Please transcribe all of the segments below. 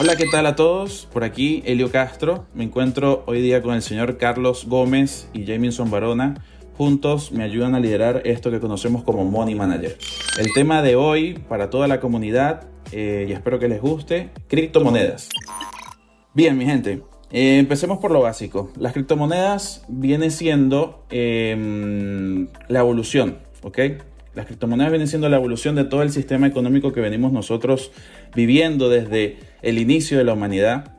Hola, ¿qué tal a todos? Por aquí Elio Castro. Me encuentro hoy día con el señor Carlos Gómez y Jamison Barona. Juntos me ayudan a liderar esto que conocemos como Money Manager. El tema de hoy para toda la comunidad, eh, y espero que les guste, criptomonedas. Bien, mi gente, eh, empecemos por lo básico. Las criptomonedas vienen siendo em, la evolución, ¿ok? Las criptomonedas vienen siendo la evolución de todo el sistema económico que venimos nosotros viviendo desde el inicio de la humanidad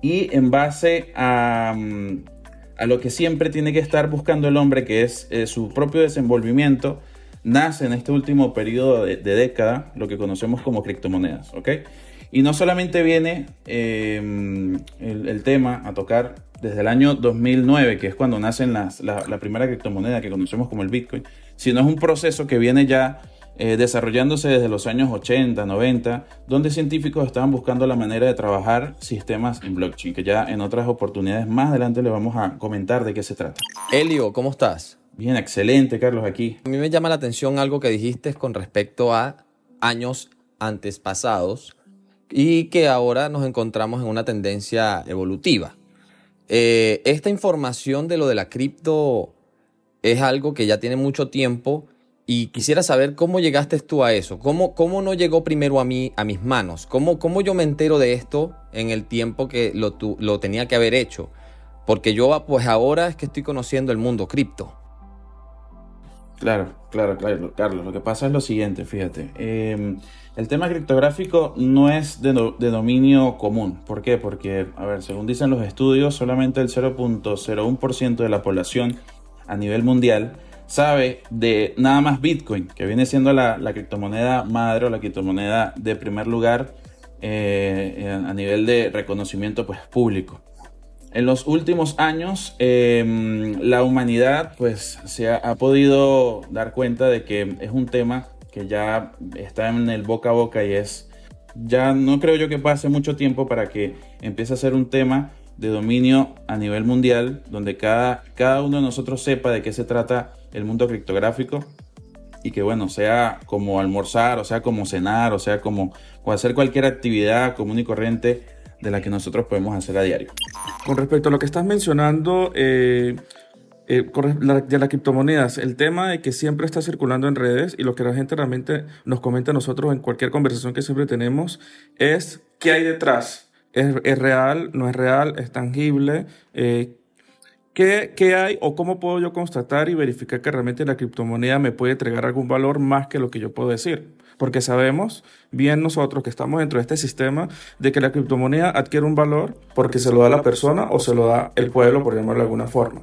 y en base a, mm, a lo que siempre tiene que estar buscando el hombre, que es eh, su propio desenvolvimiento, nace en este último periodo de, década lo que conocemos como criptomonedas, ¿ok? Y no solamente viene em, el, tema a tocar desde el año 2009, que es cuando nace la, la primera criptomoneda que conocemos como el Bitcoin, sino es un proceso que viene ya eh, desarrollándose desde los años 80, 90, donde científicos estaban buscando la manera de trabajar sistemas en blockchain, que ya en otras oportunidades más adelante le vamos a comentar de qué se trata. Elio, ¿cómo estás? Bien, excelente, Carlos, aquí. A mí me llama la atención algo que dijiste con respecto a años antes pasados y que ahora nos encontramos en una tendencia evolutiva. Eh, esta información de lo de la cripto es algo que ya tiene mucho tiempo y quisiera saber cómo llegaste tú a eso, cómo, cómo no llegó primero a mí, a mis manos, cómo, cómo yo me entero de esto en el tiempo que lo, lo tenía que haber hecho, porque yo pues ahora es que estoy conociendo el mundo cripto. Claro, claro, claro, Carlos. Lo que pasa es lo siguiente, fíjate. Em, el tema criptográfico no es de, de, dominio común. ¿Por qué? Porque, a ver, según dicen los estudios, solamente el 0.01% de la población a nivel mundial sabe de nada más Bitcoin, que viene siendo la, criptomoneda madre o la criptomoneda de primer lugar eh, a nivel de reconocimiento pues, público. En los últimos años, em, la humanidad pues, se ha, podido dar cuenta de que es un tema que ya está en el boca a boca y es, ya no creo yo que pase mucho tiempo para que empiece a ser un tema de dominio a nivel mundial, donde cada, cada uno de nosotros sepa de qué se trata el mundo criptográfico y que bueno, sea como almorzar, o sea como cenar, o sea como hacer cualquier actividad común y corriente de la que nosotros podemos hacer a diario. Con respecto a lo que estás mencionando eh, eh, de las criptomonedas, el tema de que siempre está circulando en redes y lo que la gente realmente nos comenta a nosotros en cualquier conversación que siempre tenemos es qué hay detrás. ¿Es, real? ¿No es real? ¿Es tangible? Eh, ¿Qué, ¿Qué, hay o cómo puedo yo constatar y verificar que realmente la criptomoneda me puede entregar algún valor más que lo que yo puedo decir? Porque sabemos bien nosotros que estamos dentro de este sistema de que la criptomoneda adquiere un valor porque se lo da la persona o se lo da el pueblo, por llamarlo de alguna forma.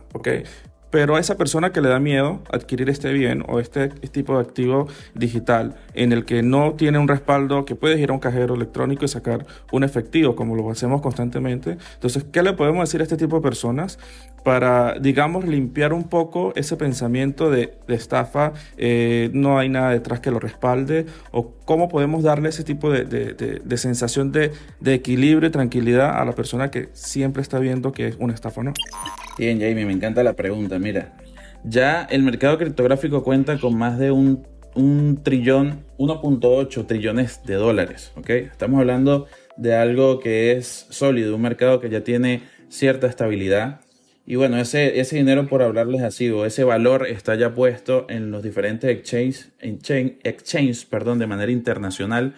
Pero a esa persona que le da miedo adquirir este bien o este, tipo de activo digital en el que no tiene un respaldo, que puedes ir a un cajero electrónico y sacar un efectivo, como lo hacemos constantemente. Entonces, ¿qué le podemos decir a este tipo de personas para, digamos, limpiar un poco ese pensamiento de, estafa? Eh, no hay nada detrás que lo respalde. ¿O cómo podemos darle ese tipo de, de sensación de, equilibrio y tranquilidad a la persona que siempre está viendo que es una estafa no? Bien, Jamie, me encanta la pregunta. Mira, ya el mercado criptográfico cuenta con más de un, trillón, 1.8 trillones de dólares. ¿ok? Estamos hablando de algo que es sólido, un mercado que ya tiene cierta estabilidad. Y bueno, ese, ese dinero, por hablarles así, o ese valor está ya puesto en los diferentes exchanges, exchange, perdón, de manera internacional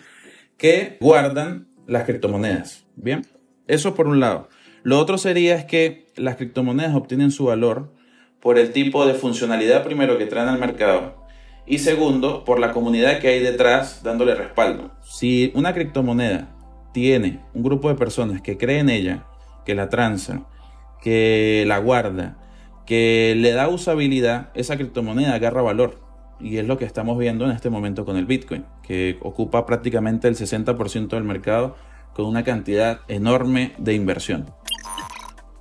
que guardan las criptomonedas. Bien, eso por un lado. Lo otro sería es que las criptomonedas obtienen su valor por el tipo de funcionalidad primero que traen al mercado y segundo por la comunidad que hay detrás dándole respaldo. Si una criptomoneda tiene un grupo de personas que creen en ella, que la transan, que la guarda, que le da usabilidad, esa criptomoneda agarra valor. Y es lo que estamos viendo en este momento con el Bitcoin, que ocupa prácticamente el 60% del mercado con una cantidad enorme de inversión.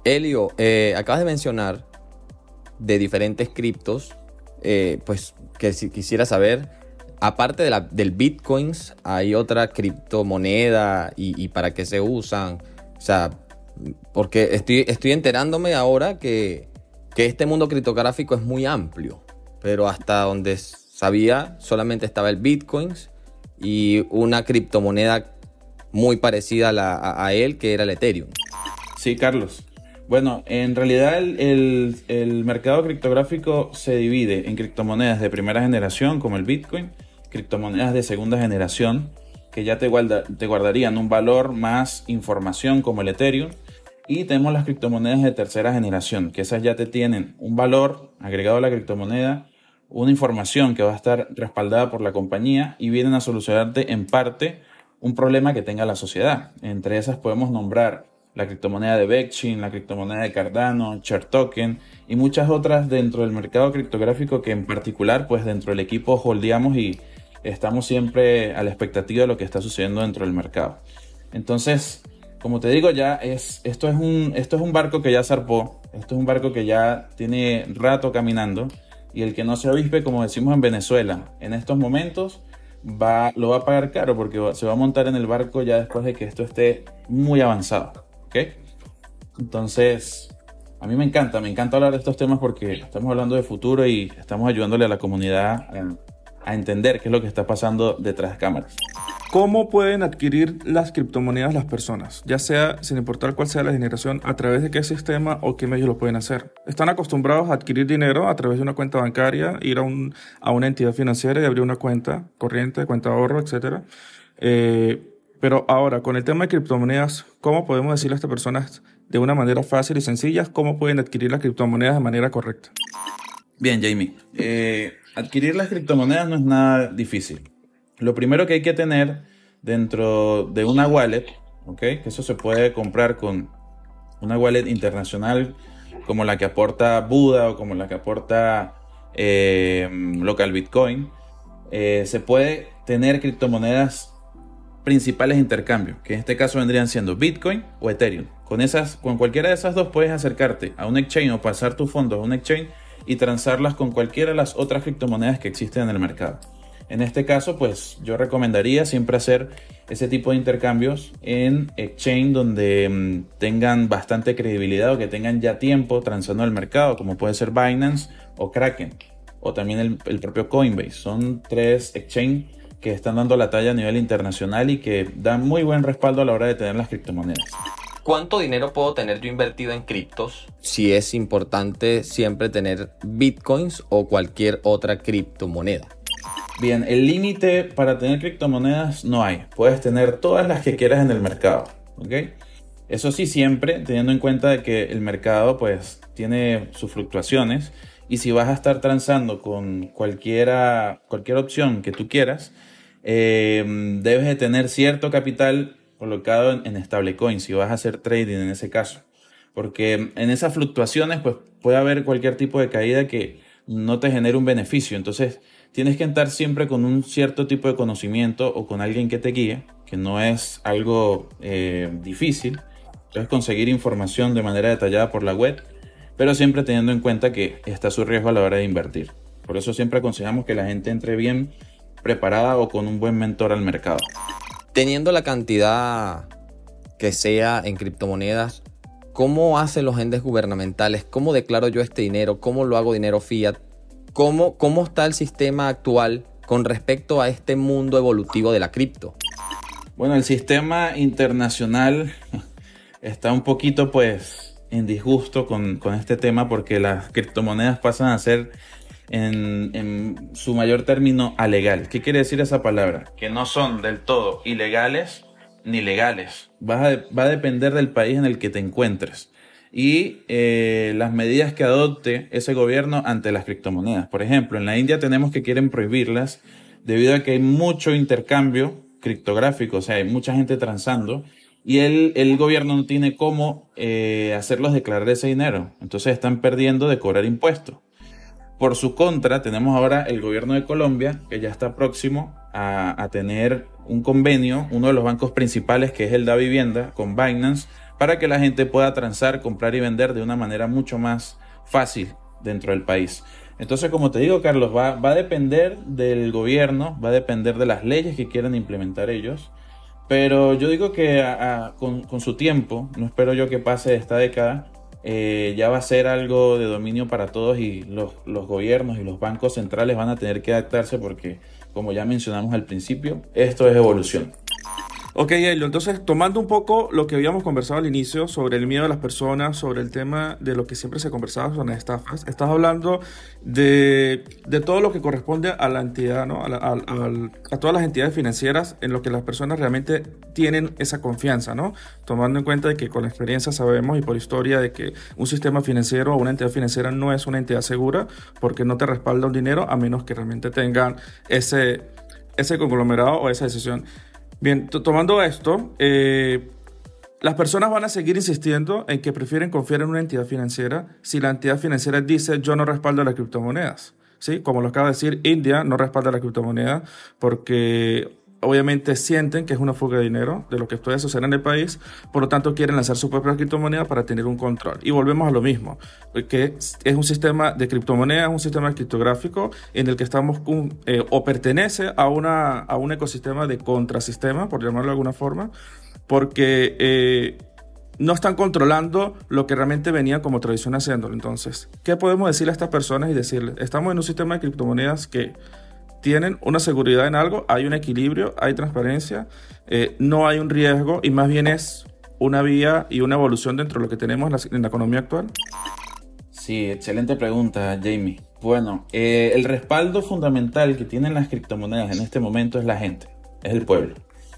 Elio, eh, acabas de mencionar de diferentes criptos, eh, pues que si quisiera saber, aparte de la, del bitcoins, hay otra criptomoneda y, para qué se usan. O sea, porque estoy, estoy enterándome ahora que, que este mundo criptográfico es muy amplio, pero hasta donde sabía solamente estaba el bitcoins y una criptomoneda muy parecida a, él, que era el Ethereum. Sí, Carlos. Bueno, en realidad el, el, mercado criptográfico se divide en criptomonedas de primera generación como el Bitcoin, criptomonedas de segunda generación que ya te, guarda, te guardarían un valor más información como el Ethereum y tenemos las criptomonedas de tercera generación, que esas ya te tienen un valor agregado a la criptomoneda, una información que va a estar respaldada por la compañía y vienen a solucionarte en parte un problema que tenga la sociedad. Entre esas podemos nombrar la criptomoneda de Betchain, la criptomoneda de Cardano, Share Token y muchas otras dentro del mercado criptográfico que en particular pues dentro del equipo holdeamos y estamos siempre a la expectativa de lo que está sucediendo dentro del mercado. Entonces, como te digo, ya es, esto, es un, esto es un barco que ya zarpó, esto es un barco que ya tiene rato caminando y el que no se avispe, como decimos en Venezuela, en estos momentos va, lo va a pagar caro porque se va a montar en el barco ya después de que esto esté muy avanzado. ¿Ok? Entonces, a mí me encanta, me encanta hablar de estos temas porque estamos hablando de futuro y estamos ayudándole a la comunidad a, a entender qué es lo que está pasando detrás de cámaras. ¿Cómo pueden adquirir las criptomonedas las personas? Ya sea, sin importar cuál sea la generación, a través de qué sistema o qué medios lo pueden hacer. Están acostumbrados a adquirir dinero a través de una cuenta bancaria, ir a, un, a una entidad financiera y abrir una cuenta corriente, cuenta de ahorro, etc. Eh, pero ahora, con el tema de criptomonedas, ¿cómo podemos decirle a estas personas de una manera fácil y sencilla cómo pueden adquirir las criptomonedas de manera correcta? Bien, Jamie. Eh, adquirir las criptomonedas no es nada difícil. Lo primero que hay que tener dentro de una wallet, ¿ok? Que eso se puede comprar con una wallet internacional como la que aporta Buda o como la que aporta eh, Local Bitcoin. Eh, se puede tener criptomonedas principales de intercambio, que en este caso vendrían siendo Bitcoin o Ethereum. Con, esas, con cualquiera de esas dos puedes acercarte a un exchange o pasar tus fondos a un exchange y transarlas con cualquiera de las otras criptomonedas que existen en el mercado. En este caso, pues yo recomendaría siempre hacer ese tipo de intercambios en exchange donde mm, tengan bastante credibilidad o que tengan ya tiempo transando el mercado, como puede ser Binance o Kraken, o también el, el propio Coinbase. Son tres exchange que están dando la talla a nivel internacional y que dan muy buen respaldo a la hora de tener las criptomonedas. ¿Cuánto dinero puedo tener yo invertido en criptos? Si es importante siempre tener bitcoins o cualquier otra criptomoneda. Bien, el límite para tener criptomonedas no hay. Puedes tener todas las que quieras en el mercado. ¿ok? Eso sí, siempre teniendo en cuenta de que el mercado pues tiene sus fluctuaciones y si vas a estar transando con cualquiera, cualquier opción que tú quieras, eh, debes de tener cierto capital colocado en, en si vas a hacer trading en ese caso. Porque en esas fluctuaciones pues puede haber cualquier tipo de caída que no te genere un beneficio. Entonces, tienes que estar siempre con un cierto tipo de conocimiento o con alguien que te guíe, que no es algo eh, difícil. Puedes conseguir información de manera detallada por la web, pero siempre teniendo en cuenta que está su riesgo a la hora de invertir. Por eso siempre aconsejamos que la gente entre bien preparada o con un buen mentor al mercado. Teniendo la cantidad que sea en criptomonedas, ¿cómo hacen los entes gubernamentales? ¿Cómo declaro yo este dinero? ¿Cómo lo hago dinero fiat? ¿Cómo, ¿Cómo está el sistema actual con respecto a este mundo evolutivo de la cripto? Bueno, el sistema internacional está un poquito pues en disgusto con, con este tema porque las criptomonedas pasan a ser en, en, su mayor término alegal. ¿Qué quiere decir esa palabra? Que no son del todo ilegales ni legales. Va a, va a depender del país en el que te encuentres y eh, las medidas que adopte ese gobierno ante las criptomonedas. Por ejemplo, en la India tenemos que quieren prohibirlas debido a que hay mucho intercambio criptográfico, o sea, hay mucha gente transando y el, el gobierno no tiene cómo eh, hacerlos declarar ese dinero. Entonces están perdiendo de cobrar impuestos. Por su contra, tenemos ahora el gobierno de Colombia, que ya está próximo a, a tener un convenio, uno de los bancos principales, que es el da vivienda, con Binance, para que la gente pueda transar, comprar y vender de una manera mucho más fácil dentro del país. Entonces, como te digo, Carlos, va, va a depender del gobierno, va a depender de las leyes que quieran implementar ellos. Pero yo digo que con, con, su tiempo, no espero yo que pase esta década, eh, ya va a ser algo de dominio para todos y los, los gobiernos y los bancos centrales van a tener que adaptarse porque, como ya mencionamos al principio, esto es evolución. Ok, Elio, entonces tomando un poco lo que habíamos conversado al inicio sobre el miedo de las personas, sobre el tema de lo que siempre se conversaba sobre las estafas, estás hablando de, de todo lo que corresponde a la entidad, ¿no? A, a, todas las entidades financieras en lo que las personas realmente tienen esa confianza, ¿no? Tomando en cuenta de que con la experiencia sabemos y por historia de que un sistema financiero o una entidad financiera no es una entidad segura porque no te respalda un dinero a menos que realmente tengan ese, ese conglomerado o esa decisión. Bien, tomando esto, eh, las personas van a seguir insistiendo en que prefieren confiar en una entidad financiera si la entidad financiera dice yo no respaldo las criptomonedas. ¿Sí? Como lo acaba de decir, India no respalda la criptomoneda porque obviamente sienten que es una fuga de dinero de lo que puede suceder en el país, por lo tanto quieren lanzar su propia criptomoneda para tener un control. Y volvemos a lo mismo, que es un sistema de criptomoneda, es un sistema criptográfico en el que estamos eh, o pertenece a, una, a un ecosistema de contrasistema, por llamarlo de alguna forma, porque eh, no están controlando lo que realmente venía como tradición haciéndolo. Entonces, ¿qué podemos decirle a estas personas y decirles? Estamos en un sistema de criptomonedas que tienen una seguridad en algo, hay un equilibrio, hay transparencia, eh, no hay un riesgo y más bien es una vía y una evolución dentro de lo que tenemos en la, economía actual? Sí, excelente pregunta, Jamie. Bueno, eh, el respaldo fundamental que tienen las criptomonedas en este momento es la gente, es el pueblo.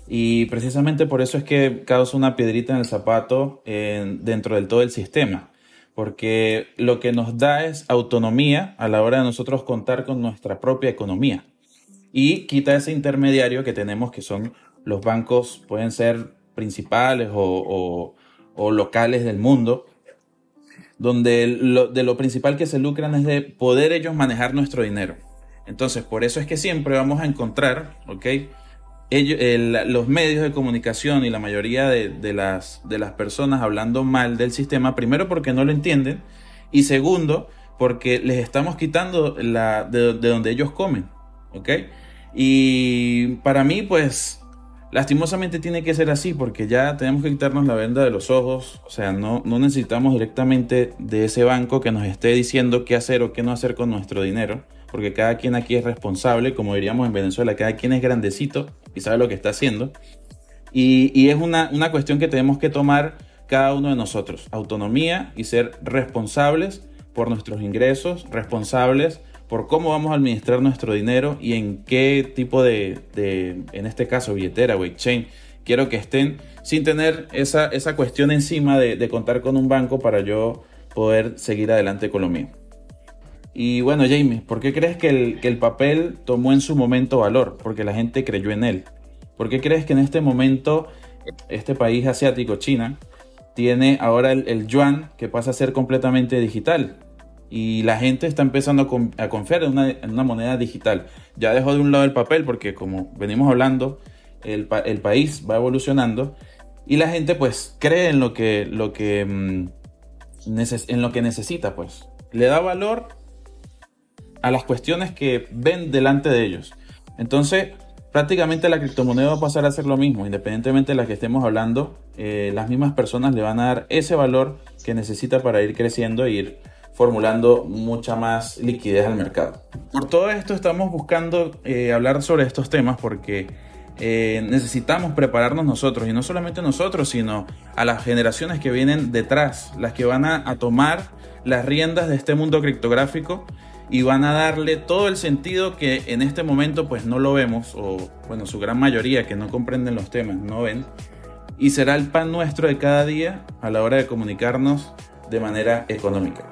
Y precisamente por eso es que causa una piedrita en el zapato dentro del todo el sistema porque lo que nos da es autonomía a la hora de nosotros contar con nuestra propia economía y quita ese intermediario que tenemos que son los bancos, pueden ser principales o, locales del mundo, donde de lo principal que se lucran es de poder ellos manejar nuestro dinero. Entonces, por eso es que siempre vamos a encontrar, ¿ok? Ellos, los medios de comunicación y la mayoría de, las, de las personas hablando mal del sistema, primero porque no lo entienden y segundo porque les estamos quitando la, de, de donde ellos comen, ¿ok? Y para mí, pues, lastimosamente tiene que ser así porque ya tenemos que quitarnos la venda de los ojos. O sea, no, necesitamos directamente de ese banco que nos esté diciendo qué hacer o qué no hacer con nuestro dinero. Porque cada quien aquí es responsable, como diríamos en Venezuela, cada quien es grandecito y sabe lo que está haciendo. Y, y es una, una cuestión que tenemos que tomar cada uno de nosotros. Autonomía y ser responsables por nuestros ingresos, responsables por cómo vamos a administrar nuestro dinero y en qué tipo de, en este caso, billetera o exchange, quiero que estén sin tener esa, esa cuestión encima de, contar con un banco para yo poder seguir adelante con lo mío. Y bueno, Jamie, ¿por qué crees que el, que el papel tomó en su momento valor? Porque la gente creyó en él. ¿Por qué crees que en este momento este país asiático, China, tiene ahora el, el yuan que pasa a ser completamente digital? Y la gente está empezando a, confiar en una, moneda digital. Ya dejó de un lado el papel porque como venimos hablando, el, país va evolucionando y la gente pues cree en lo que, lo que, mm, en lo que necesita pues. Le da valor a las cuestiones que ven delante de ellos. Entonces, prácticamente la criptomoneda va a pasar a ser lo mismo, independientemente de la que estemos hablando, eh, las mismas personas le van a dar ese valor que necesita para ir creciendo e ir formulando mucha más liquidez al mercado. Por todo esto estamos buscando eh, hablar sobre estos temas porque eh, necesitamos prepararnos nosotros y no solamente nosotros, sino a las generaciones que vienen detrás, las que van a, tomar las riendas de este mundo criptográfico y van a darle todo el sentido que en este momento pues no lo vemos o bueno su gran mayoría que no comprenden los temas no ven y será el pan nuestro de cada día a la hora de comunicarnos de manera económica.